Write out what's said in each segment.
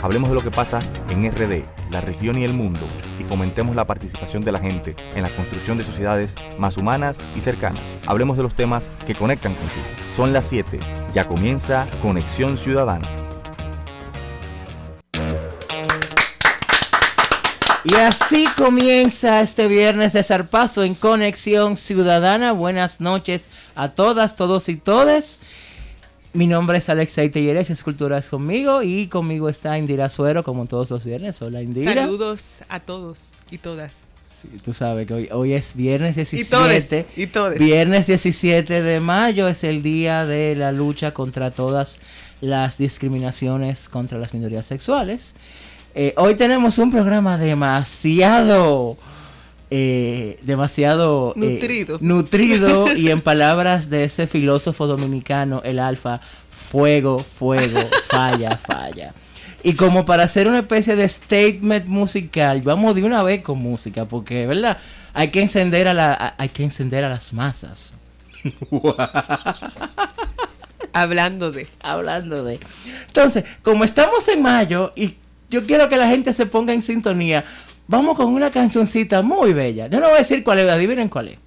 Hablemos de lo que pasa en RD, la región y el mundo, y fomentemos la participación de la gente en la construcción de sociedades más humanas y cercanas. Hablemos de los temas que conectan contigo. Son las 7. Ya comienza Conexión Ciudadana. Y así comienza este viernes de zarpazo en Conexión Ciudadana. Buenas noches a todas, todos y todes. Mi nombre es Alexei Telleres, Esculturas conmigo y conmigo está Indira Suero como todos los viernes. Hola Indira. Saludos a todos y todas. Sí, tú sabes que hoy, hoy es viernes 17. Y todes, y todes. Viernes 17 de mayo es el día de la lucha contra todas las discriminaciones contra las minorías sexuales. Eh, hoy tenemos un programa demasiado... Eh, demasiado eh, Nutrido. nutrido y en palabras de ese filósofo dominicano, el alfa, fuego, fuego, falla, falla. Y como para hacer una especie de statement musical, vamos de una vez con música, porque, ¿verdad? Hay que encender a, la, a- hay que encender a las masas. Hablando de. Hablando de. Entonces, como estamos en mayo y yo quiero que la gente se ponga en sintonía, vamos con una cancioncita muy bella. Yo no voy a decir cuál es, adivinen cuál es.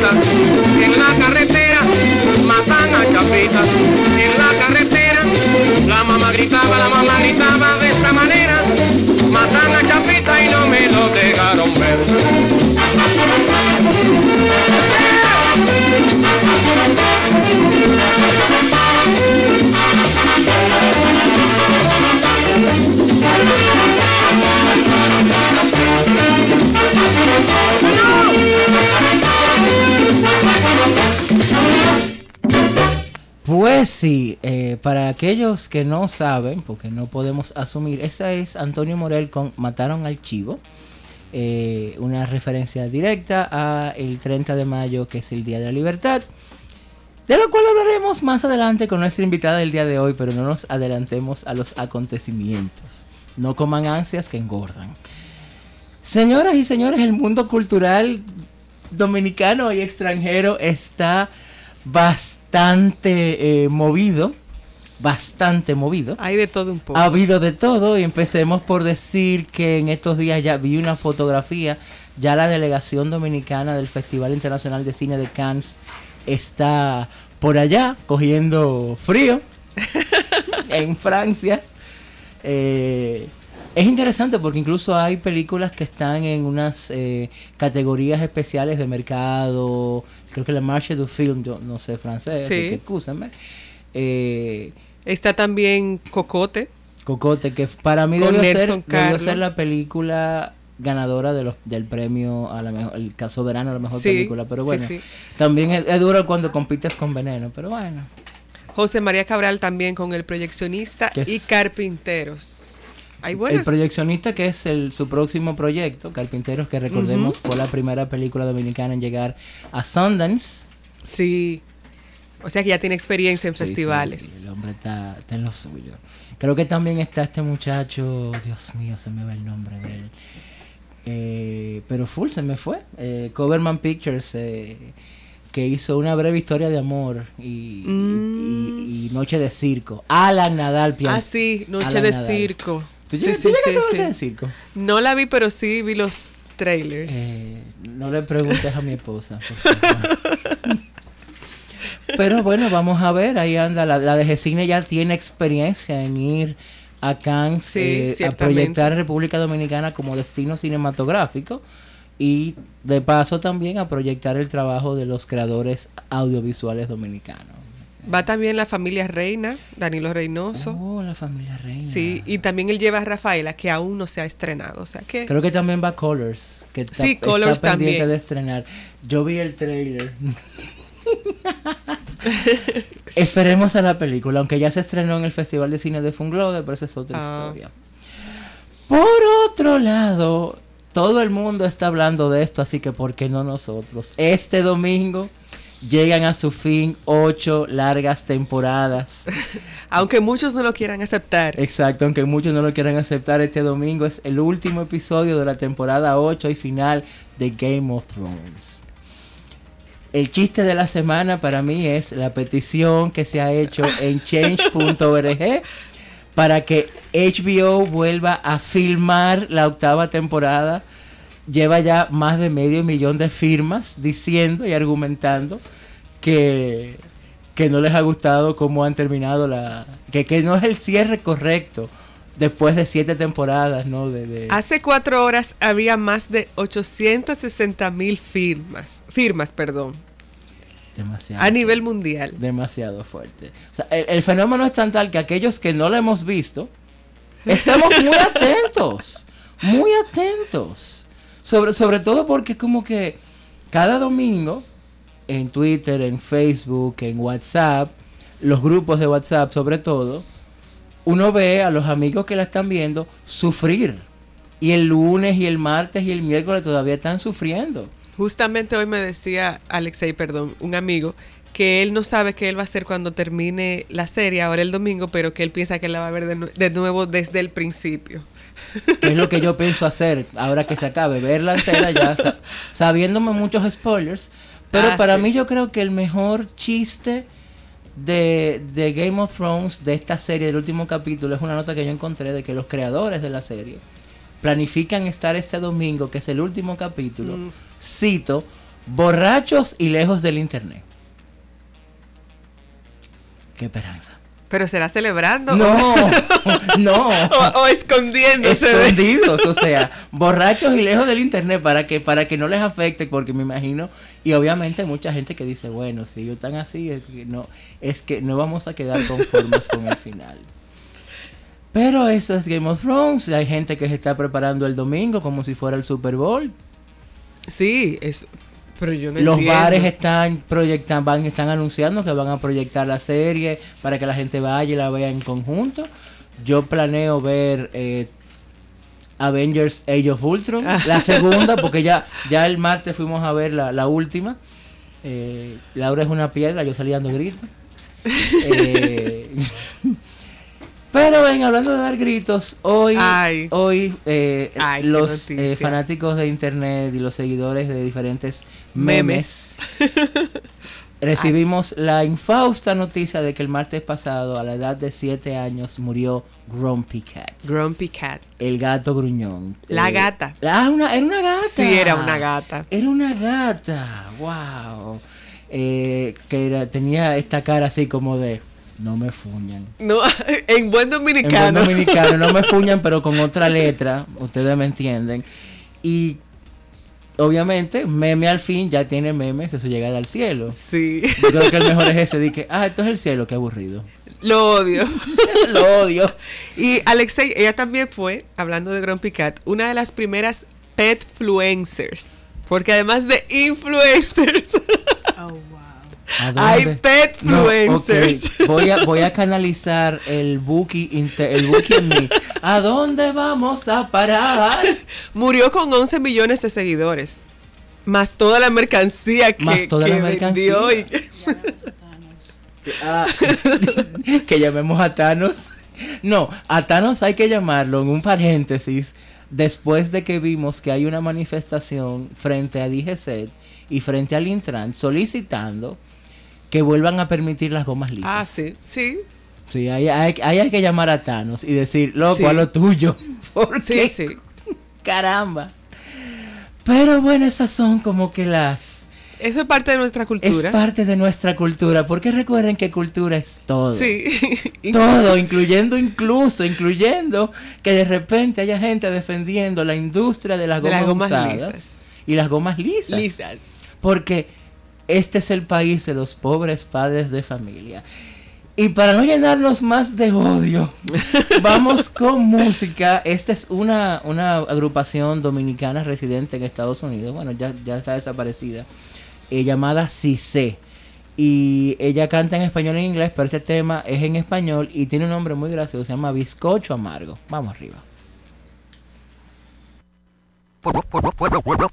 En la carretera, matan a Chapita en la carretera. La mamá gritaba, la mamá gritaba de esta manera. Matan a Chapita Sí, eh, para aquellos que no saben, porque no podemos asumir, esa es Antonio Morel con Mataron al Chivo. eh, una referencia directa a el 30 de mayo, que es el Día de la Libertad. De lo cual hablaremos más adelante con nuestra invitada del día de hoy, pero no nos adelantemos a los acontecimientos. No coman ansias que engordan. Señoras y señores, el mundo cultural dominicano y extranjero está bastante eh, movido. Bastante movido. Hay de todo un poco. Ha habido de todo y empecemos por decir que en estos días ya vi una fotografía, ya la delegación dominicana del Festival Internacional de Cine de Cannes está por allá cogiendo frío en Francia. Eh, es interesante porque incluso hay películas que están en unas eh, categorías especiales de mercado. Creo que la Marche du Film, yo no sé francés, Sí. así que excúsenme. Eh, Está también Cocote. Cocote, que para mí debió ser, debió ser la película ganadora de los, del premio a la mejor, el caso verano a la mejor Sí, película. Pero bueno, sí. también es, es duro cuando compites con veneno, pero bueno. José María Cabral también con El Proyeccionista y Carpinteros. Hay El proyeccionista, que es el, su próximo proyecto, Carpinteros, que recordemos fue la primera película dominicana en llegar a Sundance. Sí. O sea que ya tiene experiencia en Sí, festivales. sí, el hombre está, está en lo suyo. Creo que también está este muchacho, Dios mío, se me va el nombre de él. Eh, pero full se me fue. Eh, Coverman Pictures, eh, que hizo una breve historia de amor y, Mm. y- y Noche de Circo. Alan Nadal, pian- Ah, sí, Noche Alan de Nadal. Circo. No la vi, pero sí vi los trailers. Eh, no le preguntes a mi esposa. por favor. Pero bueno, vamos a ver, ahí anda. La, la de Gecine ya tiene experiencia en ir a Cannes Sí, eh, a proyectar República Dominicana como destino cinematográfico y de paso también a proyectar el trabajo de los creadores audiovisuales dominicanos. Va también la familia Reina, Danilo Reynoso. Oh, la familia Reina. Sí, y también él lleva a Rafaela, que aún no se ha estrenado. O sea que. Creo que también va Colors, que está, Sí, está Colors pendiente también. de estrenar. Yo vi el trailer. Esperemos a la película, aunque ya se estrenó en el Festival de Cine de Funglode, pero esa es otra Ah. historia. Por otro lado, todo el mundo está hablando de esto, así que ¿por qué no nosotros? Este domingo llegan a su fin ocho largas temporadas. Aunque muchos no lo quieran aceptar. Exacto, aunque muchos no lo quieran aceptar, este domingo es el último episodio de la temporada 8 y final de Game of Thrones. El chiste de la semana para mí es la petición que se ha hecho en change.org para que HBO vuelva a filmar la octava temporada. Lleva ya más de medio millón de firmas diciendo y argumentando que, que no les ha gustado cómo han terminado la... Que, que no es el cierre correcto después de siete temporadas, ¿no? De, de- Hace cuatro horas había más de 860 mil firmas, firmas, perdón, demasiado, a nivel mundial. demasiado fuerte. O sea, el, el fenómeno es tan tal que aquellos que no lo hemos visto, estamos muy atentos, muy atentos. Sobre, sobre todo porque como que cada domingo en Twitter, en Facebook, en WhatsApp, los grupos de WhatsApp sobre todo, uno ve a los amigos que la están viendo sufrir. Y el lunes y el martes y el miércoles todavía están sufriendo. Justamente hoy me decía Alexei, perdón, un amigo, que él no sabe qué él va a hacer cuando termine la serie ahora el domingo, pero que él piensa que la va a ver de, nue- de nuevo desde el principio. que es lo que yo pienso hacer ahora que se acabe, verla entera ya sa- sabiéndome muchos spoilers. Pero Ah, para sí. mí yo creo que el mejor chiste de, de Game of Thrones, de esta serie, del último capítulo, es una nota que yo encontré de que los creadores de la serie planifican estar este domingo, que es el último capítulo, Mm. cito, borrachos y lejos del internet. Qué esperanza. Pero será celebrando No, no. o, o escondiéndose. escondidos, o sea, borrachos y lejos del internet para que para que no les afecte, porque me imagino y obviamente mucha gente que dice, bueno, si ellos están así es que no es que no vamos a quedar conformes con el final. Pero eso es Game of Thrones, hay gente que se está preparando el domingo como si fuera el Super Bowl. Sí, es, pero yo no Los entiendo. bares están proyectando, van, están anunciando que van a proyectar la serie para que la gente vaya y la vea en conjunto. Yo planeo ver eh, Avengers Age of Ultron, la segunda, porque ya, ya el martes fuimos a ver la, la última. Eh, Laura es una piedra, yo salí dando gritos. Eh, Pero ven, hablando de dar gritos, hoy, Ay. hoy eh, Ay, los eh, fanáticos de internet y los seguidores de diferentes memes, recibimos la infausta noticia de que el martes pasado, a la edad de 7 años, murió Grumpy Cat, Grumpy Cat. el gato gruñón. La Eh, gata. Ah, una, era una gata. Sí, era una gata. Era una gata, wow. Eh, que era- tenía esta cara así como de, no me fuñan. No, en buen En dominicano. buen dominicano, no me fuñan, pero con otra letra, ustedes me entienden. Y obviamente, meme al fin ya tiene memes de su llegada al cielo. Sí, Yo creo que el mejor es ese, de que, ah, esto es el cielo, qué aburrido. lo odio. Lo odio. Y Alexei, ella también fue, hablando de Grumpy Cat, una de las primeras petfluencers. Porque además de influencers, Oh, wow. ¿A hay? No, petfluencers. ok, voy, a, voy a canalizar el buki, el buki en mí. ¿A dónde vamos a parar? Murió con 11 millones de seguidores. Más toda la mercancía que, Más toda que la vendió. y- Ah, que llamemos a Thanos. No, a Thanos hay que llamarlo en un paréntesis después de que vimos que hay una manifestación frente a DGC y frente al Intran solicitando que vuelvan a permitir las gomas lisas. Ah, sí, sí. Sí, ahí, ahí hay que llamar a Thanos y decir, loco, Sí. a lo tuyo. Porque, Sí, sí. caramba. Pero bueno, esas son como que las... Eso es parte de nuestra Es cultura. parte de nuestra cultura, porque recuerden que cultura es todo. Sí. Todo, incluyendo incluso, incluyendo que de repente haya gente defendiendo la industria de las De gomas, las gomas usadas lisas. y las gomas lisas. Lisas. Porque este es el país de los pobres padres de familia. Y para no llenarnos más de odio, vamos con música. Esta es una, una agrupación dominicana residente en Estados Unidos. Bueno, ya, ya está desaparecida. eh, llamada Cise. Y ella canta en español e inglés, pero este tema es en español y tiene un nombre muy gracioso. Se llama Bizcocho Amargo. Vamos arriba.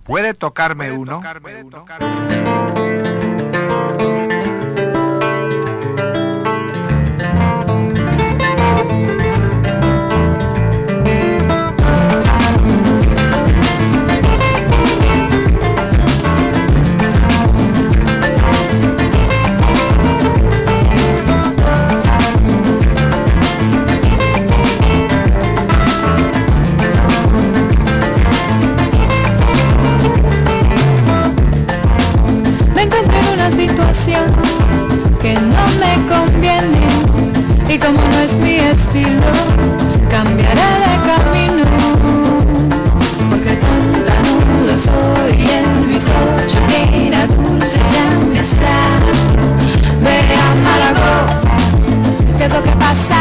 ¿Puede tocarme uno? Me y como no es mi estilo, cambiaré de camino. Porque tonta no lo soy, el bizcocho que era dulce ya me está. Ve amargo, ¿qué es lo que pasa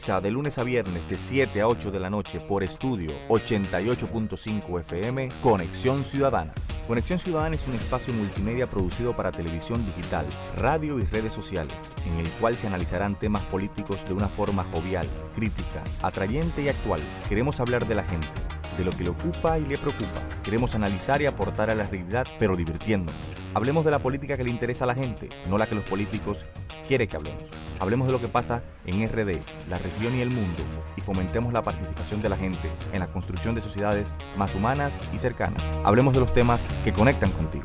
De lunes a viernes de 7 a 8 de la noche por estudio 88.5 FM Conexión Ciudadana. Conexión Ciudadana es un espacio multimedia producido para televisión digital, radio y redes sociales, en el cual se analizarán temas políticos de una forma jovial, crítica, atrayente y actual. Queremos hablar de la gente, de lo que le ocupa y le preocupa. Queremos analizar y aportar a la realidad, pero divirtiéndonos. Hablemos de la política que le interesa a la gente, no la que los políticos quieren que hablemos. Hablemos de lo que pasa en RD, la región y el mundo, y fomentemos la participación de la gente en la construcción de sociedades más humanas y cercanas. Hablemos de los temas que conectan contigo.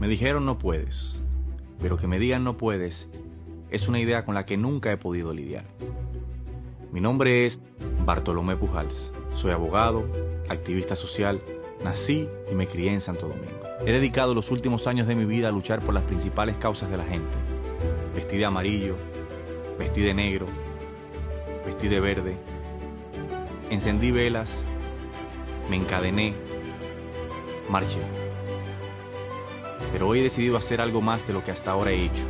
Me dijeron no puedes, pero que me digan no puedes es una idea con la que nunca he podido lidiar. Mi nombre es Bartolomé Pujals. Soy abogado, activista social, nací y me crié en Santo Domingo. He dedicado los últimos años de mi vida a luchar por las principales causas de la gente. Vestí de amarillo, vestí de negro, vestí de verde, encendí velas, me encadené, marché. Pero hoy he decidido hacer algo más de lo que hasta ahora he hecho.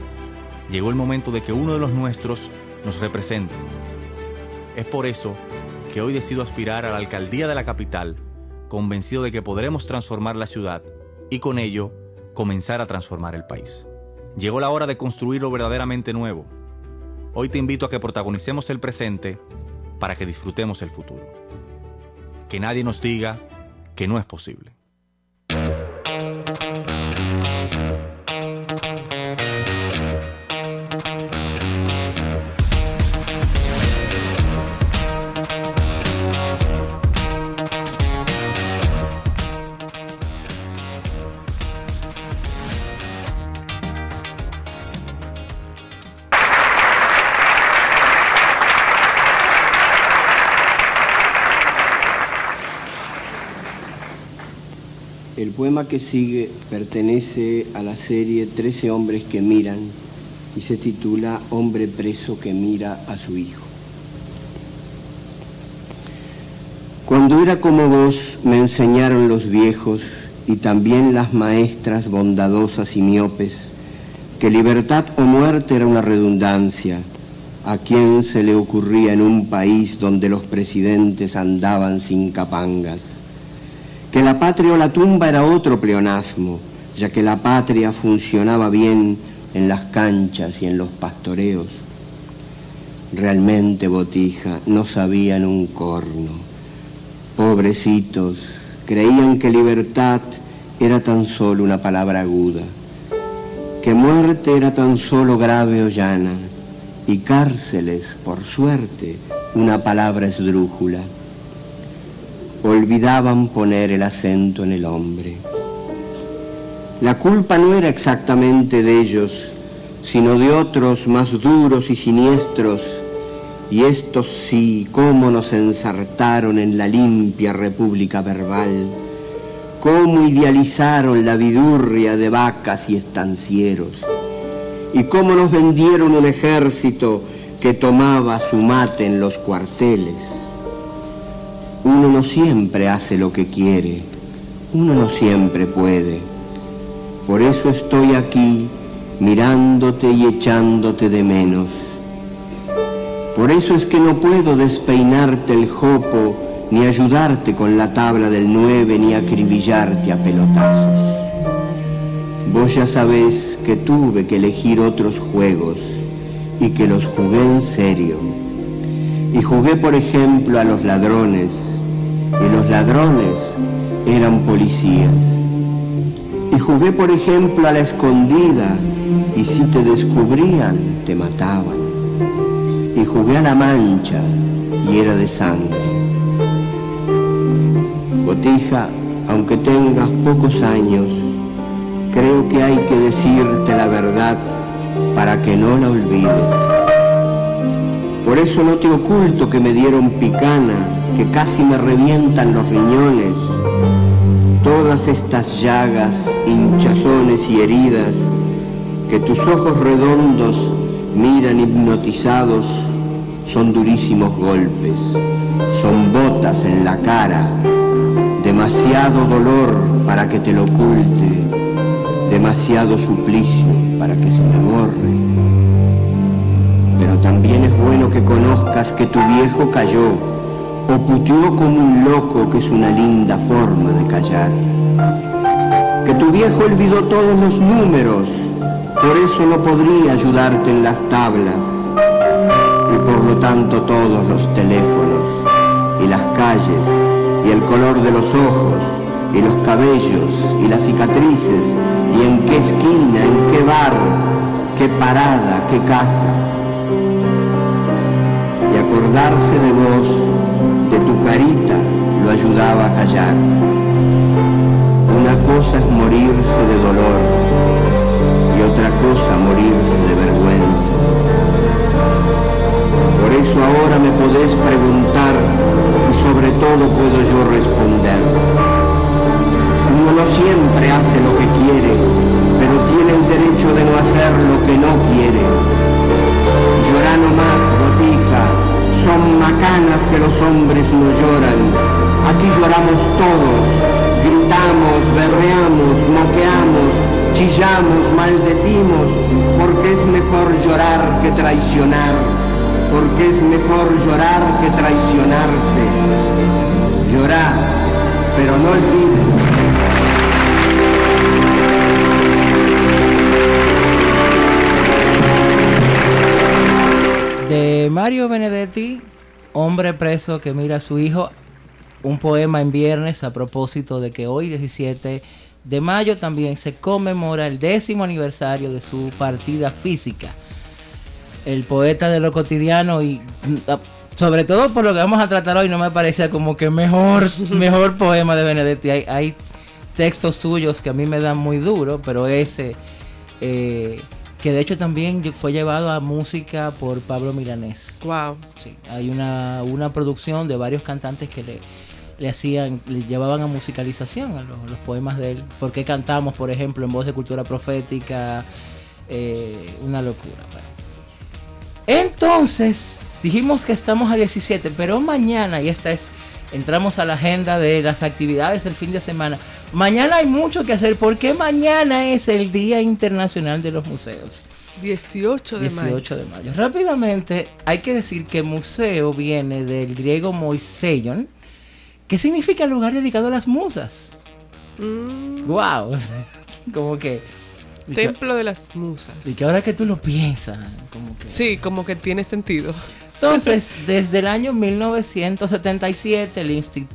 Llegó el momento de que uno de los nuestros nos represente. Es por eso que hoy decido aspirar a la alcaldía de la capital, convencido de que podremos transformar la ciudad y con ello comenzar a transformar el país. Llegó la hora de construir lo verdaderamente nuevo. Hoy te invito a que protagonicemos el presente para que disfrutemos el futuro. Que nadie nos diga que no es posible. Poema que sigue pertenece a la serie Trece hombres que miran y se titula Hombre preso que mira a su hijo. Cuando era como vos me enseñaron los viejos y también las maestras bondadosas y miopes que libertad o muerte era una redundancia. ¿A quién se le ocurría en un país donde los presidentes andaban sin capangas? Que la patria o la tumba era otro pleonasmo, ya que la patria funcionaba bien en las canchas y en los pastoreos. Realmente, Botija, no sabían un corno. Pobrecitos, creían que libertad era tan solo una palabra aguda, que muerte era tan solo grave o llana, y cárceles, por suerte, una palabra esdrújula olvidaban poner el acento en el hombre. La culpa no era exactamente de ellos, sino de otros más duros y siniestros, y estos sí, cómo nos ensartaron en la limpia república verbal, cómo idealizaron la vidurria de vacas y estancieros, y cómo nos vendieron un ejército que tomaba su mate en los cuarteles uno no siempre hace lo que quiere, uno no siempre puede. Por eso estoy aquí mirándote y echándote de menos. Por eso es que no puedo despeinarte el jopo, ni ayudarte con la tabla del nueve, ni acribillarte a pelotazos. Vos ya sabés que tuve que elegir otros juegos y que los jugué en serio. Y jugué, por ejemplo, a los ladrones, y los ladrones eran policías. Y jugué, por ejemplo, a la escondida y si te descubrían, te mataban. Y jugué a la mancha y era de sangre. Botija, aunque tengas pocos años, creo que hay que decirte la verdad para que no la olvides. Por eso no te oculto que me dieron picana que casi me revientan los riñones, todas estas llagas, hinchazones y heridas que tus ojos redondos miran hipnotizados, son durísimos golpes, son botas en la cara, demasiado dolor para que te lo oculte, demasiado suplicio para que se me borre. pero también es bueno que conozcas que tu viejo cayó o como un loco, que es una linda forma de callar. Que tu viejo olvidó todos los números, por eso no podría ayudarte en las tablas, y por lo tanto todos los teléfonos, y las calles, y el color de los ojos, y los cabellos, y las cicatrices, y en qué esquina, en qué bar, qué parada, qué casa. Y acordarse de vos, de tu carita, lo ayudaba a callar. Una cosa es morirse de dolor y otra cosa morirse de vergüenza. Por eso ahora me podés preguntar y sobre todo puedo yo responder. Uno no siempre hace lo que quiere, pero tiene el derecho de no hacer lo que no quiere. Llorá más, botija, son macanas que los hombres no lloran. Aquí lloramos todos, gritamos, berreamos, moqueamos, chillamos, maldecimos, porque es mejor llorar que traicionar, porque es mejor llorar que traicionarse. Llorá, pero no olvides De Mario Benedetti, hombre preso que mira a su hijo, un poema en viernes a propósito de que hoy 17 de mayo también se conmemora el décimo aniversario de su partida física. El poeta de lo cotidiano y ah, sobre todo por lo que vamos a tratar hoy no me parece como que mejor, mejor poema de Benedetti. Hay, hay textos suyos que a mí me dan muy duro, pero ese... eh, que de hecho también fue llevado a música por Pablo Milanés. Wow. Sí, hay una, una producción de varios cantantes que le, le hacían, le llevaban a musicalización a los, los poemas de él. Porque cantamos, por ejemplo, en voz de cultura profética, eh, una locura. bueno. Entonces, dijimos que estamos a 17, pero mañana, y esta es, entramos a la agenda de las actividades del fin de semana. Mañana hay mucho que hacer porque mañana es el Día Internacional de los Museos. 18 de mayo. 18 de mayo. Rápidamente, hay que decir que museo viene del griego moiseion, que significa lugar dedicado a las musas. Mm, ¡Wow! como que- templo de las musas. Y que ahora que tú lo piensas, como que. Sí, como que tiene sentido. Entonces, desde el año 1977, el Instituto.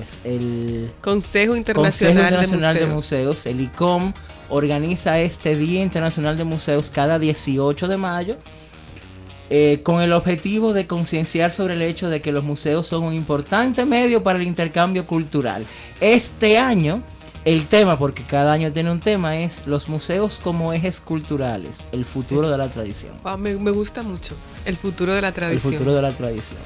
Es el Consejo Internacional, Consejo Internacional de. Museos, el ICOM, organiza este Día Internacional de Museos cada 18 de mayo, eh, con el objetivo de concienciar sobre el hecho de que los museos son un importante medio para el intercambio cultural. Este año, el tema, porque cada año tiene un tema, es los museos como ejes culturales, el futuro de la tradición. Wow, me, me gusta mucho el futuro de la El tradición. futuro de la tradición.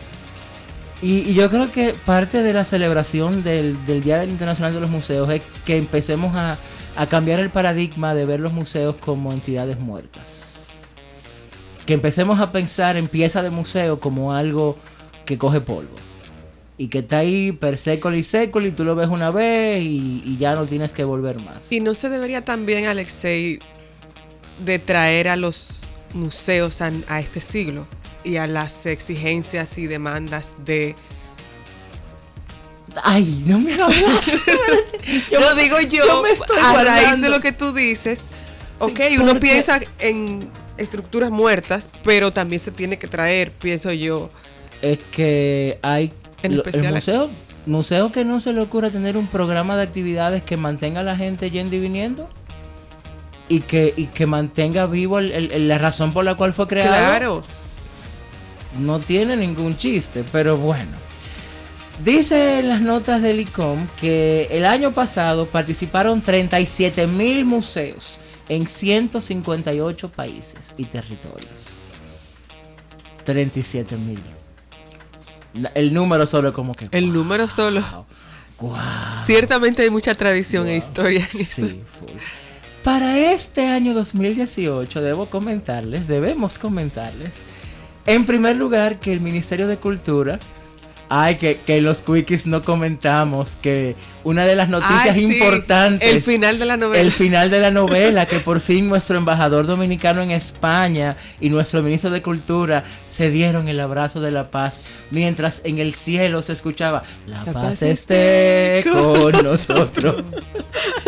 Y, y yo creo que parte de la celebración del, del Día Internacional de los Museos es que empecemos a, a cambiar el paradigma de ver los museos como entidades muertas. Que empecemos a pensar en pieza de museo como algo que coge polvo. Y que está ahí per secoli secoli, tú lo ves una vez y, y ya no tienes que volver más. Y no se debería también, Alexei, de traer a los museos a, a este siglo y a las exigencias y demandas de... Ay, no me hagas. Yo lo digo yo, yo me estoy a raíz de guardando. lo que tú dices. ok, Sí, uno piensa en estructuras muertas, pero también se tiene que traer, pienso yo. es que hay En lo- el museo museo que no se le ocurra tener un programa de actividades que mantenga a la gente yendo y viniendo y que y que mantenga vivo el- el- el- la razón por la cual fue creado Claro. no tiene ningún chiste pero bueno. Dice en las notas del ICOM que el año pasado participaron 37 mil museos en 158 países y territorios. 37 mil el número solo como que El número solo. Wow. Ciertamente hay mucha tradición e historia en Sí. Para este año 2018 debo comentarles, debemos comentarles, en primer lugar que el Ministerio de Cultura Ay, que, que los quickies no comentamos que una de las noticias Ay, sí, importantes. El final de la novela. El final de la novela, que por fin nuestro embajador dominicano en España y nuestro ministro de Cultura se dieron el abrazo de la paz, mientras en el cielo se escuchaba, la, La paz, paz esté con nosotros.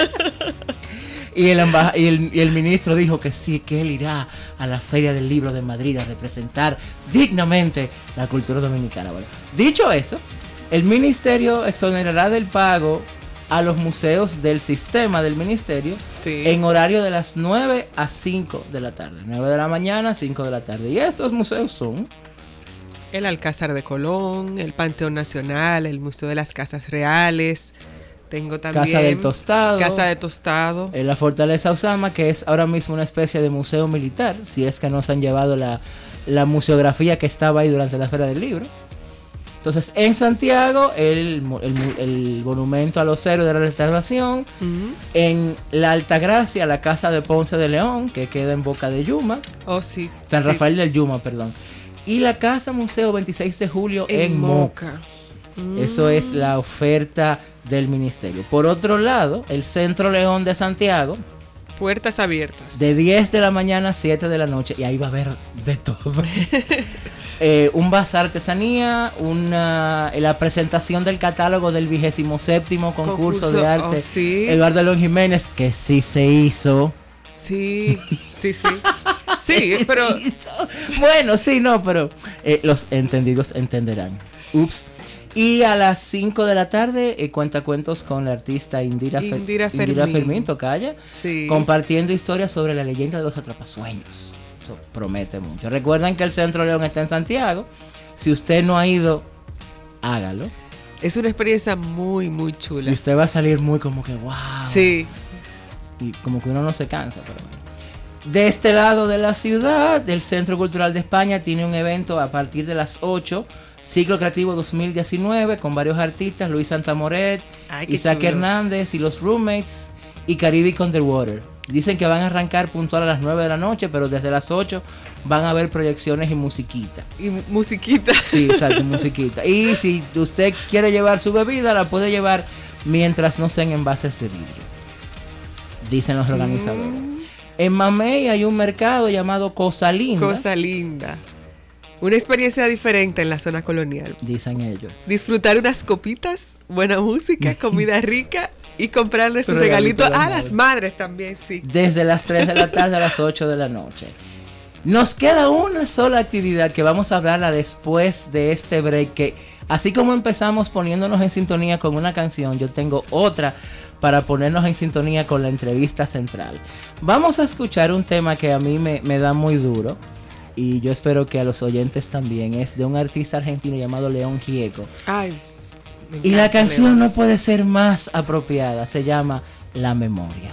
y, el embaja- y, el, y el ministro dijo que sí, que él irá a la Feria del Libro de Madrid a representar dignamente la cultura dominicana. Bueno, dicho eso, el ministerio exonerará del pago a los museos del sistema del ministerio Sí. en horario de las 9 a 5 de la tarde. 9 de la mañana, 5 de la tarde. Y estos museos son El Alcázar de Colón, el Panteón Nacional, el Museo de las Casas Reales. Tengo también Casa del Tostado, Casa de Tostado. eh, la Fortaleza Osama, que es ahora mismo una especie de museo militar, si es que nos han llevado la, la museografía que estaba ahí durante la Feria del Libro. Entonces, en Santiago, el, el monumento a los héroes de la restauración. En la Altagracia, la casa de Ponce de León, que queda en Boca de Yuma. Oh, sí. San sí. Rafael del Yuma, perdón. Y la casa Museo 26 de Julio en, En Moca. Moca. Eso es Mm. la oferta del ministerio. Por otro lado, el Centro León de Santiago, Puertas abiertas. de 10 de la mañana a 7 de la noche, y ahí va a haber de todo. Eh, un bazar artesanía, una, la presentación del catálogo del 27 concurso, de oh, arte sí. Eduardo León Jiménez, que sí se hizo. Sí, sí, sí. Sí, pero. Bueno, sí, no, pero eh, los entendidos entenderán. Ups. Y a las 5 de la tarde, eh, cuenta cuentos con la artista Indira, Fer- Indira Indira Fermín. Fermín Tocaya, sí. compartiendo historias sobre la leyenda de los atrapasueños. Eso promete mucho. Recuerden que el Centro León está en Santiago. Si usted no ha ido, hágalo. Es una experiencia muy, muy Y chula. usted va a salir muy como que, wow. Sí. y como que uno no se cansa, pero bueno. De este lado de la ciudad, el Centro Cultural de España tiene un evento a partir de las 8, Ciclo Creativo 2019, con varios artistas, Luis Santamoret, Ay, Isaac chulo. Hernández y los Roommates y Caribbean Underwater. Dicen que van a arrancar puntual a las 9 de la noche, pero desde las 8 van a haber proyecciones y musiquita. Y mu- musiquita. Sí, exacto, musiquita. Y si usted quiere llevar su bebida, la puede llevar mientras no sean envases de vidrio. Dicen los organizadores. Mm, En Mamey hay un mercado llamado Cosa Linda. cosa linda. Una experiencia diferente en la zona colonial. Dicen ellos. Disfrutar unas copitas, buena música, comida rica y comprarle su Su regalito, regalito a la a madre. las madres también, sí. Desde las 3 de la tarde a las 8 de la noche. Nos queda una sola actividad que vamos a hablarla después de este break. Que así como empezamos poniéndonos en sintonía con una canción, yo tengo otra para ponernos en sintonía con la entrevista central. Vamos a escuchar un tema que a mí me, me da muy duro y yo espero que a los oyentes también. Es de un artista argentino llamado León Gieco. Ay. Y la canción León. no puede ser más apropiada. Se llama La Memoria.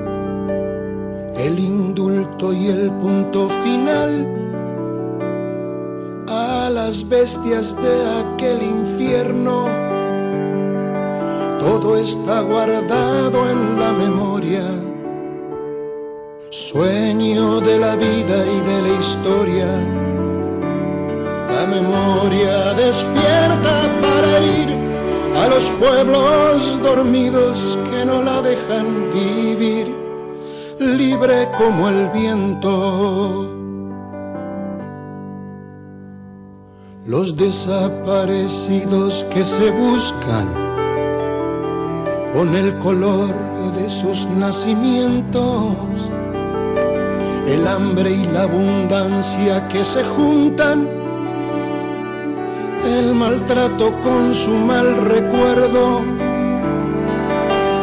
el indulto y el punto final a las bestias de aquel infierno. Todo está guardado en la memoria, sueño de la vida y de la historia la memoria despierta para herir a los pueblos dormidos que no la dejan libre como el viento. los desaparecidos que se buscan con el color de sus nacimientos, el hambre y la abundancia que se juntan, el maltrato con su mal recuerdo,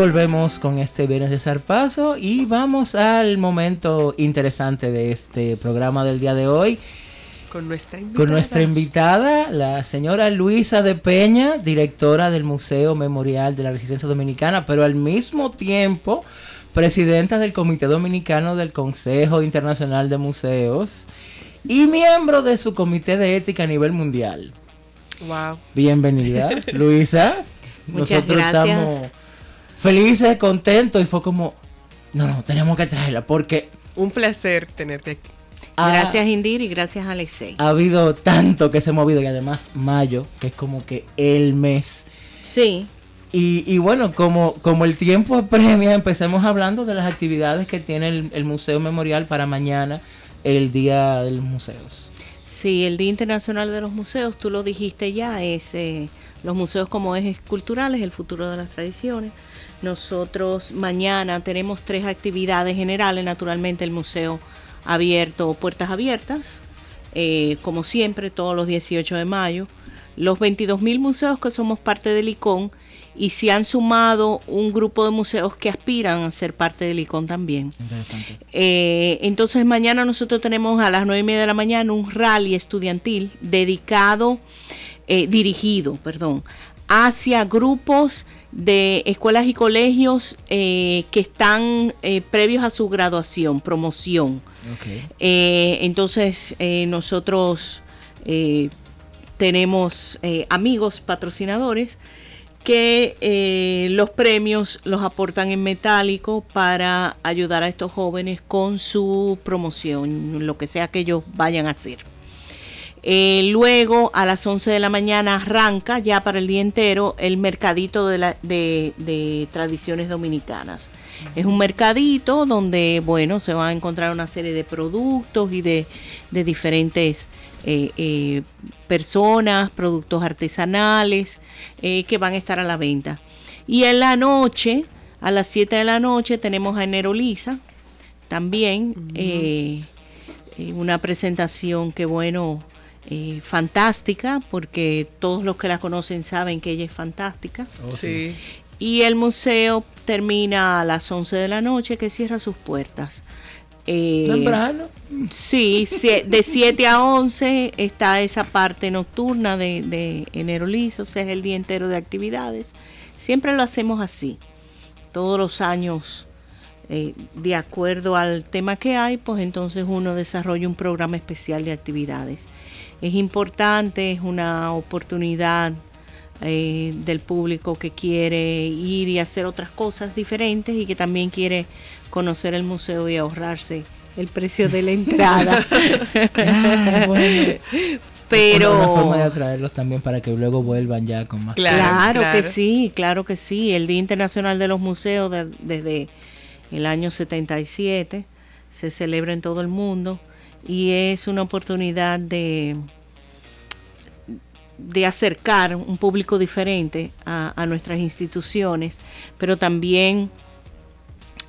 Volvemos con este Viernes de Zarpazo y vamos al momento interesante de este programa del día de hoy. Con nuestra invitada. Con nuestra invitada, la señora Luisa de Peña, directora del Museo Memorial de la Resistencia Dominicana, pero al mismo tiempo presidenta del Comité Dominicano del Consejo Internacional de Museos y miembro de su Comité de Ética a nivel mundial. Wow. Bienvenida, Luisa. Muchas gracias. Felices, contentos y fue como, no, no, tenemos que traerla porque Un placer tenerte aquí. ha- Gracias Indir y gracias Alexei. ha habido tanto que se ha movido y además mayo, que es como que el mes. Sí, Y, y bueno, como, como el tiempo apremia, empecemos hablando de las actividades que tiene el, el Museo Memorial para mañana, el Día de los Museos. sí, el Día Internacional de los Museos, tú lo dijiste ya, es eh, los museos como ejes culturales, el futuro de las tradiciones. Nosotros mañana tenemos tres actividades generales, naturalmente el museo abierto, puertas abiertas, eh, como siempre, todos los 18 de mayo. Los 22 mil museos que somos parte del ICON y se han sumado un grupo de museos que aspiran a ser parte del ICON también. Interesante. Eh, entonces mañana nosotros tenemos a las nueve y media de la mañana un rally estudiantil dedicado, eh, dirigido, perdón, hacia grupos de escuelas y colegios eh, que están eh, previos a su graduación, promoción. Eh, entonces nosotros tenemos amigos patrocinadores que los premios los aportan en metálico para ayudar a estos jóvenes con su promoción, lo que sea que ellos vayan a hacer. Eh, luego a las 11 de la mañana arranca ya para el día entero el mercadito de, la- de- de tradiciones dominicanas. Es un mercadito donde, bueno, se va a encontrar una serie de productos y de, de diferentes eh, eh, personas, productos artesanales que van a estar a la venta. Y en la noche, a las 7 de la noche, tenemos a Enero Lisa también. una presentación que bueno, eh, fantástica, porque todos los que la conocen saben que ella es fantástica. sí. Y el museo termina a las 11 de la noche, que cierra sus puertas. Eh, Temprano. Sí, sie- de 7 a 11 está esa parte nocturna de, de enero liso, o sea, es el día entero de actividades. Siempre lo hacemos así, todos los años, eh, de acuerdo al tema que hay, pues entonces uno desarrolla un programa especial de actividades. Es importante, es una oportunidad eh, del público que quiere ir y hacer otras cosas diferentes y que también quiere conocer el museo y ahorrarse el precio de la entrada. Ah, bueno. Pero Una forma de atraerlos también para que luego vuelvan ya con más. Claro, Claro, que sí, claro que sí. El Día Internacional de los Museos de- desde el año 77 se celebra en todo el mundo y es una oportunidad de, de acercar un público diferente a, nuestras instituciones, pero también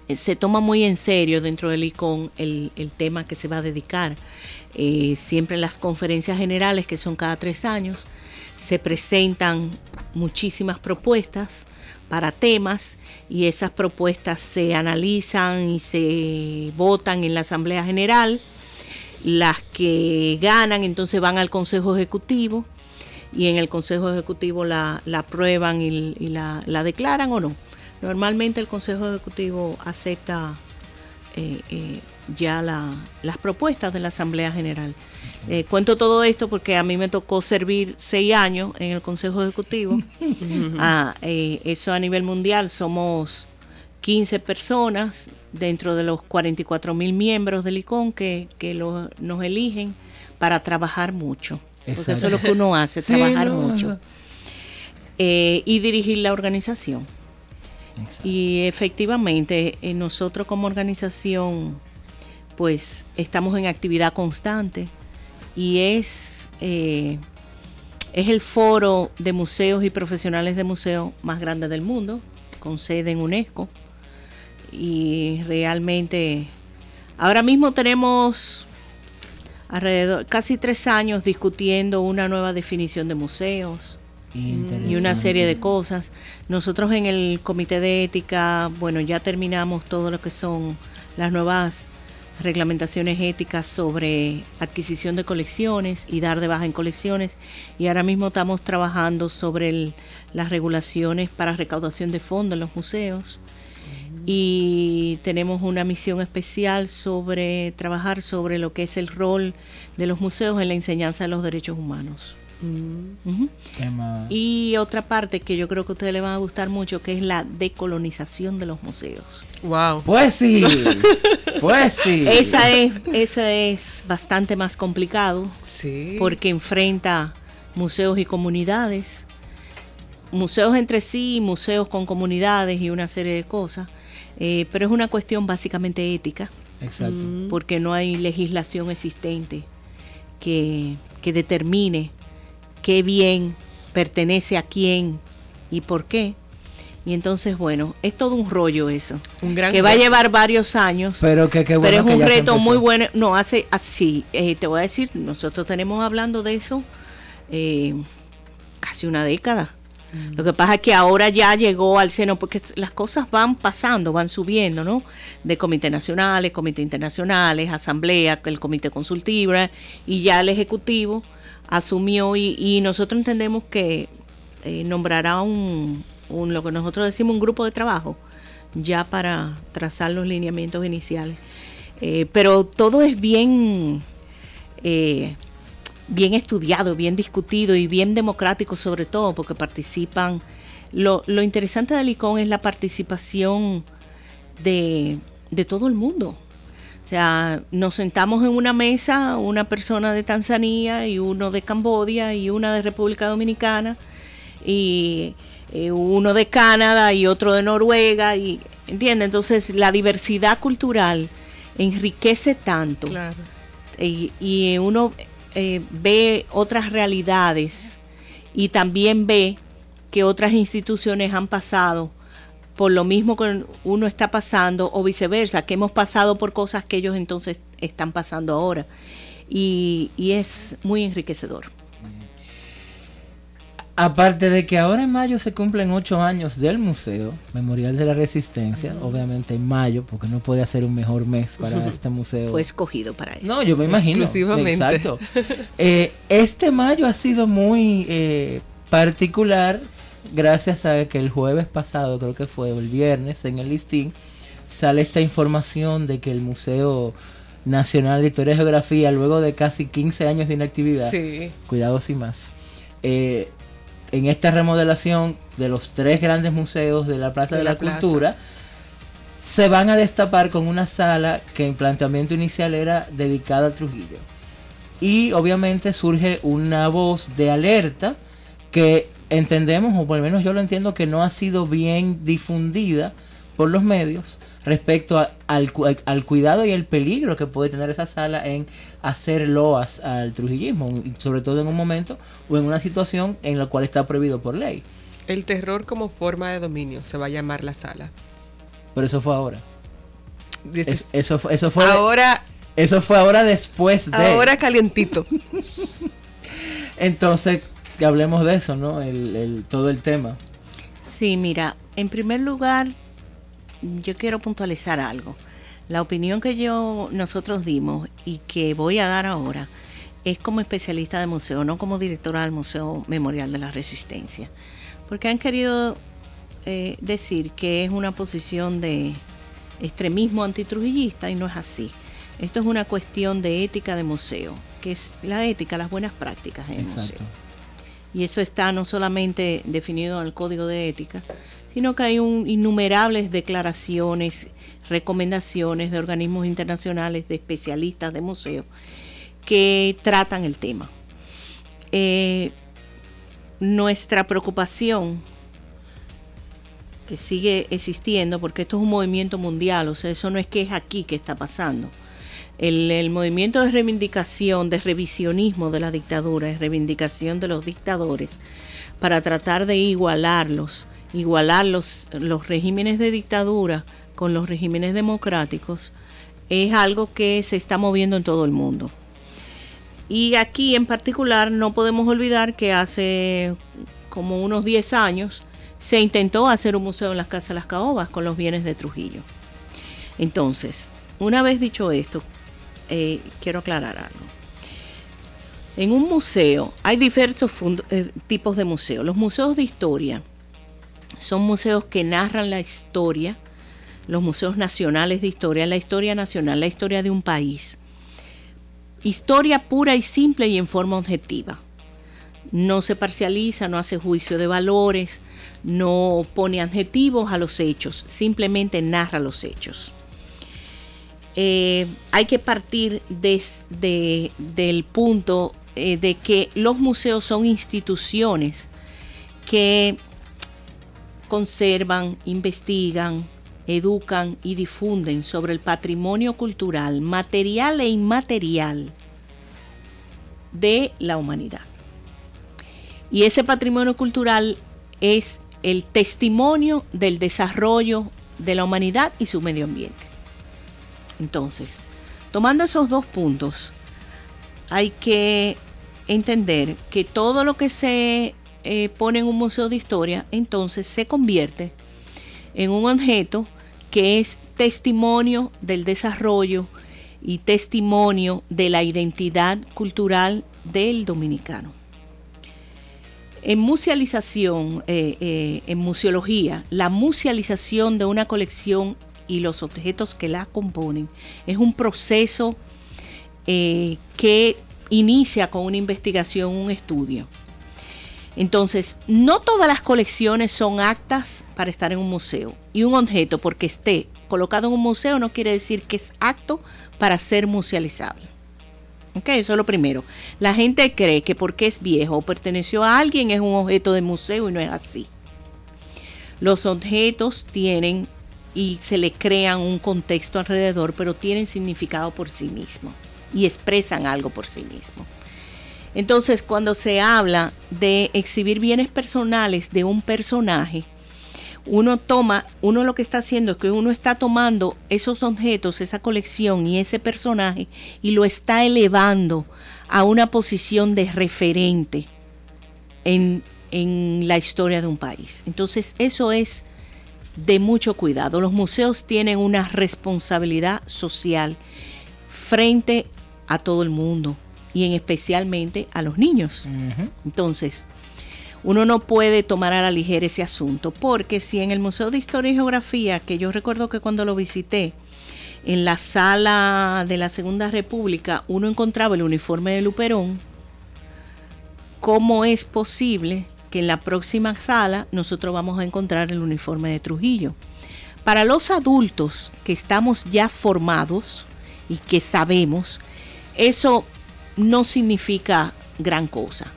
eh, se toma muy en serio dentro del ICON el, el tema que se va a dedicar. Eh, siempre en las conferencias generales, que son cada tres años, se presentan muchísimas propuestas para temas y esas propuestas se analizan y se votan en la Asamblea General. Las que ganan entonces van al Consejo Ejecutivo y en el Consejo Ejecutivo la, la aprueban y, y la, la declaran o no. Normalmente el Consejo Ejecutivo acepta eh, eh, ya la- las propuestas de la Asamblea General. Eh, cuento todo esto porque a mí me tocó servir seis años en el Consejo Ejecutivo. Ah, eh, eso a nivel mundial somos 15 personas dentro de los 44 mil miembros del ICON que, que lo- nos eligen para trabajar mucho. Porque eso es lo que uno hace, Sí, trabajar no, mucho. Eh, y dirigir la organización. Exacto. Y efectivamente, eh, nosotros como organización, pues estamos en actividad constante y es, eh, es el foro de museos y profesionales de museos más grande del mundo, con sede en UNESCO. Y realmente, ahora mismo tenemos alrededor, casi tres años discutiendo una nueva definición de museos y una serie de cosas. Nosotros en el comité de ética, bueno, ya terminamos todo lo que son las nuevas reglamentaciones éticas sobre adquisición de colecciones y dar de baja en colecciones y ahora mismo estamos trabajando sobre el- las regulaciones para recaudación de fondos en los museos y tenemos una misión especial sobre trabajar sobre lo que es el rol de los museos en la enseñanza de los derechos humanos. Ujú. ¿Qué más? Y otra parte que yo creo que a ustedes les va a gustar mucho, que es la decolonización de los museos. Wow. Pues sí, pues sí. Esa es, esa es bastante más complicado Sí. porque enfrenta museos y comunidades, museos entre sí, museos con comunidades y una serie de cosas, eh, pero es una cuestión básicamente ética Exacto. porque no hay legislación existente que, que determine qué bien pertenece a quién y por qué. Y entonces, bueno, es todo un rollo eso, Un gran que va a llevar varios años, Pero que bueno pero es un reto muy bueno. No, hace así, eh, te voy a decir, nosotros tenemos hablando de eso eh, casi una década. Mm. Lo que pasa es que ahora ya llegó al seno, porque las cosas van pasando, van subiendo, ¿no? De comités nacionales, comités internacionales, asamblea, el comité consultivo, y ya el ejecutivo asumió y, y nosotros entendemos que eh, nombrará un, un, lo que nosotros decimos, un grupo de trabajo ya para trazar los lineamientos iniciales. Eh, pero todo es bien, eh, bien estudiado, bien discutido y bien democrático sobre todo, porque participan. Lo, lo interesante del ICON es la participación de, de todo el mundo. O sea, nos sentamos en una mesa, una persona de Tanzania y uno de Cambodia y una de República Dominicana y eh, uno de Canadá y otro de Noruega y entiende entonces la diversidad cultural enriquece tanto Claro. y, y uno eh, ve otras realidades y también ve que otras instituciones han pasado por lo mismo que uno está pasando o viceversa, que hemos pasado por cosas que ellos entonces están pasando ahora. Y, y es muy enriquecedor. Aparte de que ahora en mayo se cumplen ocho años del Museo Memorial de la Resistencia, obviamente en mayo, porque no puede ser un mejor mes para este museo. Fue escogido para eso. No, yo me imagino. Exclusivamente. Exacto. Eh, este mayo ha sido muy eh, particular gracias a que el jueves pasado, creo que fue o el viernes, en el listín, sale esta información de que el Museo Nacional de Historia y Geografía, luego de casi 15 años de inactividad, Sí. cuidados y más, eh, en esta remodelación de los tres grandes museos de la Plaza de, De la, la plaza. Cultura, se van a destapar con una sala que en planteamiento inicial era dedicada a Trujillo. Y obviamente surge una voz de alerta que entendemos, o por lo menos yo lo entiendo, que no ha sido bien difundida por los medios respecto a- al, al cuidado y el peligro que puede tener esa sala en hacer loas al trujillismo, sobre todo en un momento o en una situación en la cual está prohibido por ley. El terror como forma de dominio se va a llamar la sala. Pero eso fue ahora. Es- eso, fue- eso fue ahora, eso fue ahora después de. ahora calientito. Entonces, que hablemos de eso, ¿no? El, el- todo el tema. Sí, mira, en primer lugar, yo quiero puntualizar algo. La opinión que yo nosotros dimos y que voy a dar ahora es como especialista de museo, no como directora del Museo Memorial de la Resistencia, porque han querido eh, decir que es una posición de extremismo antitrujillista y no es así. Esto es una cuestión de ética de museo, que es la ética, las buenas prácticas en el museo. Y eso está no solamente definido en el código de ética, sino que hay innumerables declaraciones, recomendaciones de organismos internacionales, de especialistas de museos, que tratan el tema. Eh, nuestra preocupación, que sigue existiendo, porque esto es un movimiento mundial, o sea, eso no es que es aquí que está pasando. El, el movimiento de reivindicación, de revisionismo de la dictadura, de reivindicación de los dictadores, para tratar de igualarlos, igualar los, los regímenes de dictadura con los regímenes democráticos, es algo que se está moviendo en todo el mundo. Y aquí en particular no podemos olvidar que hace como unos 10 años se intentó hacer un museo en las Casas de las Caobas con los bienes de Trujillo. Entonces, una vez dicho esto, eh, quiero aclarar algo. En un museo hay diversos eh, tipos de museos. Los museos de historia son museos que narran la historia, los museos nacionales de historia, la historia nacional, la historia de un país. Historia pura y simple y en forma objetiva. No se parcializa, no hace juicio de valores, no pone adjetivos a los hechos, simplemente narra los hechos. Eh, hay que partir desde del punto eh, de que los museos son instituciones que conservan, investigan, educan y difunden sobre el patrimonio cultural, material e inmaterial de la humanidad. Y ese patrimonio cultural es el testimonio del desarrollo de la humanidad y su medio ambiente. Entonces, tomando esos dos puntos, hay que entender que todo lo que se eh, pone en un museo de historia, entonces se convierte en un objeto que es testimonio del desarrollo y testimonio de la identidad cultural del dominicano. En musealización, eh, eh, en museología, la musealización de una colección y los objetos que la componen es un proceso que inicia con una investigación, un estudio. Entonces, no todas las colecciones son aptas para estar en un museo. Y un objeto, porque esté colocado en un museo, no quiere decir que es apto para ser musealizable. Ok, eso es lo primero. La gente cree que porque es viejo o perteneció a alguien es un objeto de museo y no es así. Los objetos tienen y se le crean un contexto alrededor, pero tienen significado por sí mismos y expresan algo por sí mismos. Entonces, cuando se habla de exhibir bienes personales de un personaje, uno toma, uno lo que está haciendo es que uno está tomando esos objetos, esa colección y ese personaje y lo está elevando a una posición de referente en, en la historia de un país. Entonces, eso es de mucho cuidado. Los museos tienen una responsabilidad social frente a todo el mundo y en especialmente a los niños. Entonces, uno no puede tomar a la ligera ese asunto, porque si en el Museo de Historia y Geografía, que yo recuerdo que cuando lo visité, en la sala de la Segunda República, uno encontraba el uniforme de Luperón, ¿cómo es posible que en la próxima sala nosotros vamos a encontrar el uniforme de Trujillo? Para los adultos que estamos ya formados y que sabemos, eso no significa gran cosa.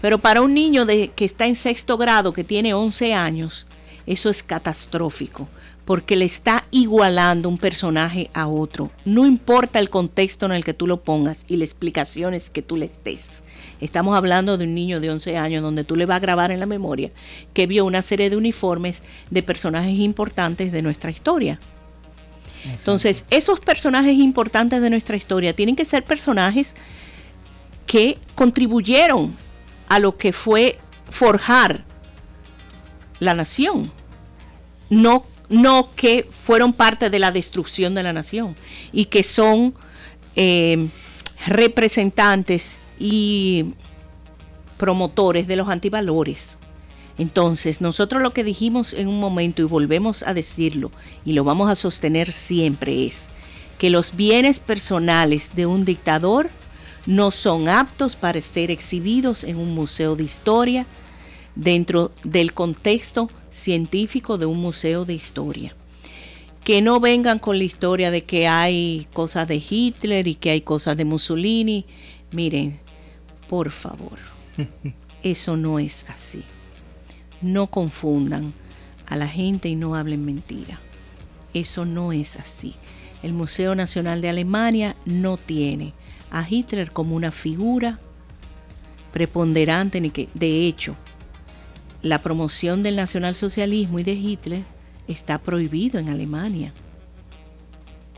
Pero para un niño de, que está en sexto grado, que tiene 11 años, eso es catastrófico, porque le está igualando un personaje a otro. No importa el contexto en el que tú lo pongas y las explicaciones que tú le des. Estamos hablando de un niño de 11 años donde tú le vas a grabar en la memoria que vio una serie de uniformes de personajes importantes de nuestra historia. Entonces, esos personajes importantes de nuestra historia tienen que ser personajes que contribuyeron a lo que fue forjar la nación, no, no que fueron parte de la destrucción de la nación y que son eh, representantes y promotores de los antivalores. Entonces, nosotros lo que dijimos en un momento y volvemos a decirlo y lo vamos a sostener siempre es que los bienes personales de un dictador no son aptos para ser exhibidos en un museo de historia dentro del contexto científico de un museo de historia. Que no vengan con la historia de que hay cosas de Hitler y que hay cosas de Mussolini. Miren, por favor, eso no es así. No confundan a la gente y no hablen mentira. Eso no es así. El Museo Nacional de Alemania no tiene a Hitler como una figura preponderante, ni que de hecho la promoción del nacionalsocialismo y de Hitler está prohibido en Alemania.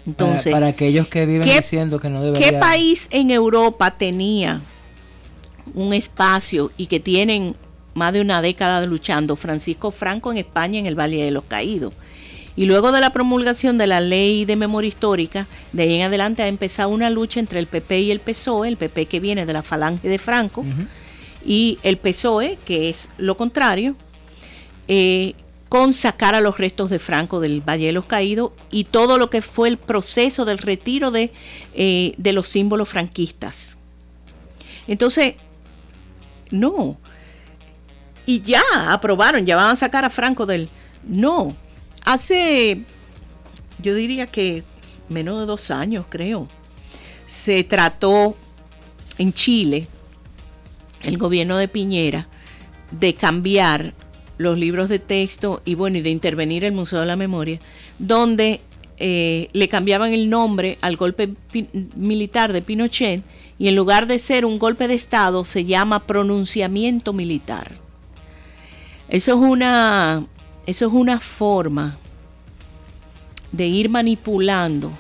Entonces, para, aquellos que viven diciendo que no debería... ¿Qué país en Europa tenía un espacio y que tienen más de una década luchando? Francisco Franco en España en el Valle de los Caídos. Y luego de la promulgación de la ley de memoria histórica, de ahí en adelante ha empezado una lucha entre el PP y el PSOE, el PP que viene de la falange de Franco, y el PSOE, que es lo contrario, eh, con sacar a los restos de Franco del Valle de los Caídos y todo lo que fue el proceso del retiro de, eh, de los símbolos franquistas. Entonces, no. Y ya aprobaron, ya van a sacar a Franco del... No, Hace, yo diría que menos de dos años, creo, se trató en Chile, el gobierno de Piñera, de cambiar los libros de texto y bueno, y de intervenir el Museo de la Memoria, donde eh, le cambiaban el nombre al golpe militar de Pinochet y en lugar de ser un golpe de Estado se llama pronunciamiento militar. Eso es una eso es una forma de ir manipulando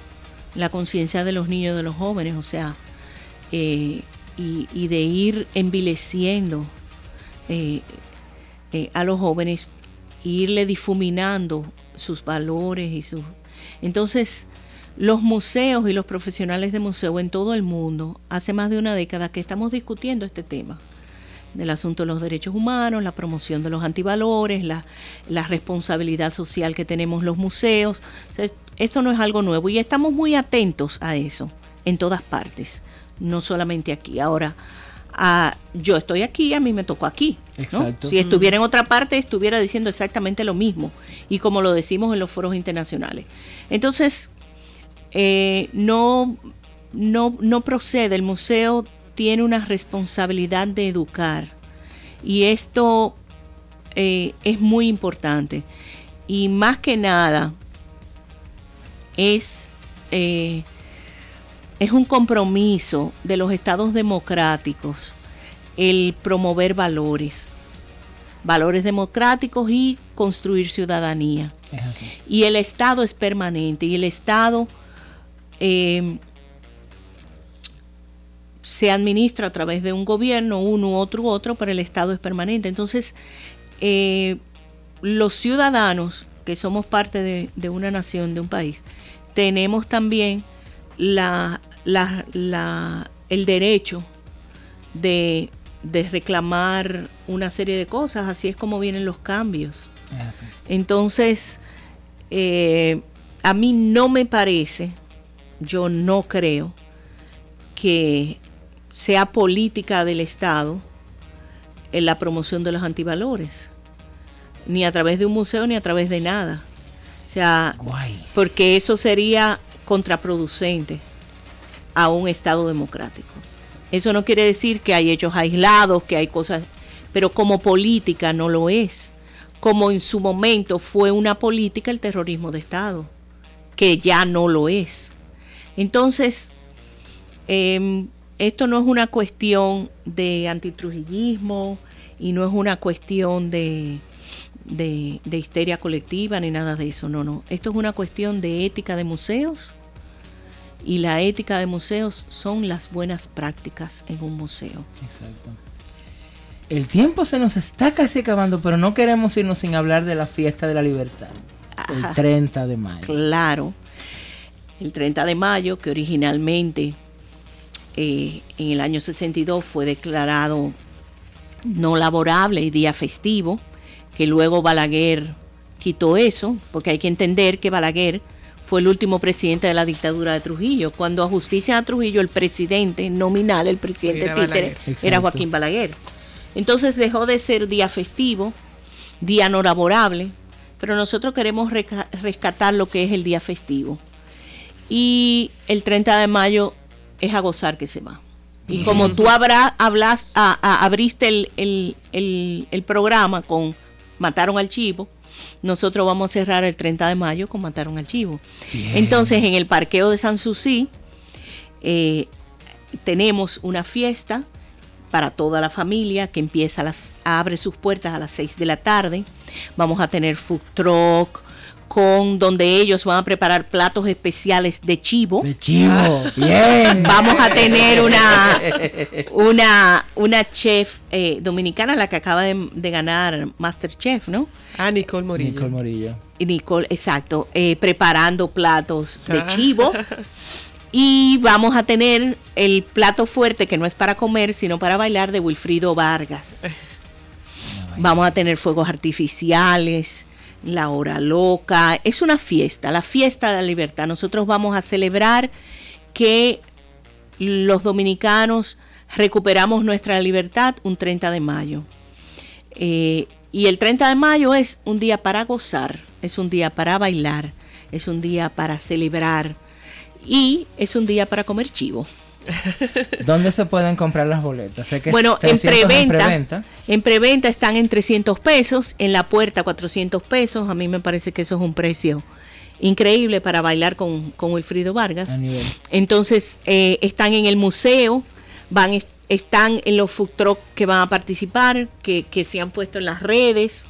la conciencia de los niños y de los jóvenes, o sea, eh, y, de ir envileciendo eh, eh, a los jóvenes, e irle difuminando sus valores y sus... Entonces, los museos y los profesionales de museo en todo el mundo, hace más de una década que estamos discutiendo este tema del asunto de los derechos humanos, la promoción de los antivalores, la, responsabilidad social que tenemos los museos. esto no es algo nuevo y estamos muy atentos a eso en todas partes, no solamente aquí. Ahora, yo estoy aquí, a mí me tocó aquí. Si estuviera en otra parte, estuviera diciendo exactamente lo mismo. Y como lo decimos en los foros internacionales. Entonces, eh, no, no, no procede. El museo tiene una responsabilidad de educar y esto eh, es muy importante. Y más que nada es, eh, es un compromiso de los estados democráticos el promover valores, valores democráticos y construir ciudadanía. Y el Estado es permanente y el Estado eh, se administra a través de un gobierno, uno, otro, otro, pero el Estado es permanente. Entonces, eh, los ciudadanos que somos parte de, una nación, de un país, tenemos también la, el derecho de, reclamar una serie de cosas, así es como vienen los cambios. Entonces, eh, a mí no me parece, yo no creo que sea política del Estado en la promoción de los antivalores, ni a través de un museo ni a través de nada. O sea, porque eso sería contraproducente a un Estado democrático. Eso no quiere decir que hay hechos aislados, que hay cosas, pero como política no lo es. Como en su momento fue una política el terrorismo de Estado, que ya no lo es. Entonces, eh, esto no es una cuestión de antitrujillismo y no es una cuestión de, de, de histeria colectiva ni nada de eso. No, no. Esto es una cuestión de ética de museos y la ética de museos son las buenas prácticas en un museo. Exacto. El tiempo se nos está casi acabando, pero no queremos irnos sin hablar de la fiesta de la libertad. El Ajá. 30 de mayo. Claro, el 30 de mayo, que originalmente eh, en el año 62 fue declarado no laborable y día festivo, que luego Balaguer quitó eso, porque hay que entender que Balaguer fue el último presidente de la dictadura de Trujillo. Cuando ajustician a Trujillo, el presidente nominal, el presidente Era títere, Balaguer. era. Joaquín Balaguer. Entonces dejó de ser día festivo, día no laborable, pero nosotros queremos rescatar lo que es el día festivo. Y el 30 de mayo es a gozar que se va. Y como tú habrá, hablas, a- a- abriste el, el- el- el programa con Mataron al Chivo, nosotros vamos a cerrar el 30 de mayo con Mataron al Chivo. Entonces, en el parqueo de San Susi eh, tenemos una fiesta para toda la familia que empieza a las, abre sus puertas a las 6 de la tarde. Vamos a tener food truck con donde ellos van a preparar platos especiales de chivo. De chivo. Bien. Vamos a tener una una una chef eh, dominicana la que acaba de, de ganar MasterChef, ¿no? Ah, Nicole Morillo. Nicole Morillo. Y Nicole, exacto, eh, preparando platos de Ah. chivo. Y vamos a tener el plato fuerte que no es para comer, sino para bailar de Wilfrido Vargas. Vamos a tener fuegos artificiales, la hora loca. Es una fiesta, la fiesta de la libertad. Nosotros vamos a celebrar que los dominicanos recuperamos nuestra libertad un 30 de mayo. Eh, y el 30 de mayo es un día para gozar, es un día para bailar, es un día para celebrar y es un día para comer chivo. ¿Dónde se pueden comprar las boletas? Sé que Bueno, en 300 preventa, en preventa están en 300 pesos, en la puerta 400 pesos. A mí me parece que eso es un precio increíble para bailar con, con Wilfrido Vargas. Entonces, eh, están en el museo, van est- están en los food truck que van a participar, que, que se han puesto en las redes.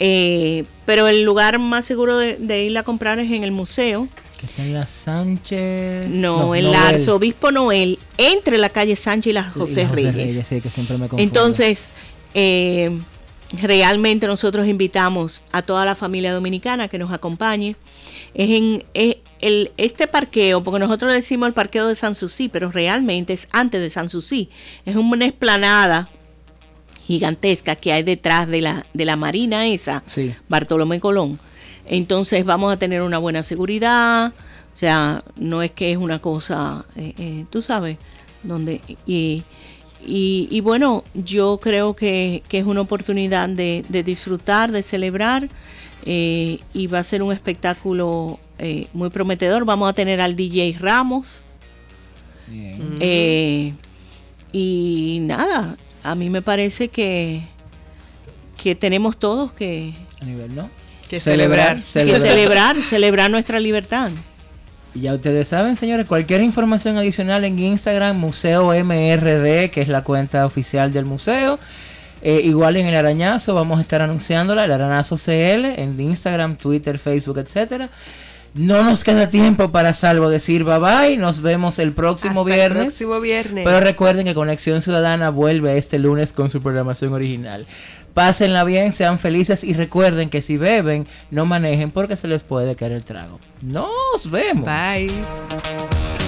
Eh, pero el lugar más seguro de, de ir a comprar es en el museo. Que está en la Sánchez. No, el Nobel. arzobispo Noel, entre la calle Sánchez y la Y José, Reyes. sí, que siempre me. Entonces, eh, realmente nosotros invitamos a toda la familia dominicana que nos acompañe. Es en es el, este parqueo, porque nosotros decimos el parqueo de San Susi, pero realmente es antes de San Susi. Es una esplanada gigantesca que hay detrás de la, de la marina esa, Sí. Bartolomé Colón. Entonces vamos a tener una buena seguridad, o sea, no es que es una cosa, eh, eh, tú sabes, donde... Y, y, y bueno, yo creo que, que es una oportunidad de, de disfrutar, de celebrar, eh, y va a ser un espectáculo eh, muy prometedor. Vamos a tener al DJ Ramos. Bien. Eh, y nada, a mí me parece que, que tenemos todos que, A nivel, ¿no? Que celebrar. que celebrar. celebrar, celebrar nuestra libertad. Y ya ustedes saben, señores, cualquier información adicional en Instagram, Museo MRD, que es la cuenta oficial del museo. Eh, igual en el arañazo vamos a estar anunciándola, el arañazo CL, en Instagram, Twitter, Facebook, etcétera. No nos queda tiempo para salvo decir bye bye. Nos vemos el próximo Hasta viernes. El próximo viernes. Pero recuerden que Conexión Ciudadana vuelve este lunes con su programación original. Pásenla bien, sean felices y recuerden que si beben, no manejen porque se les puede caer el trago. Nos vemos. Bye.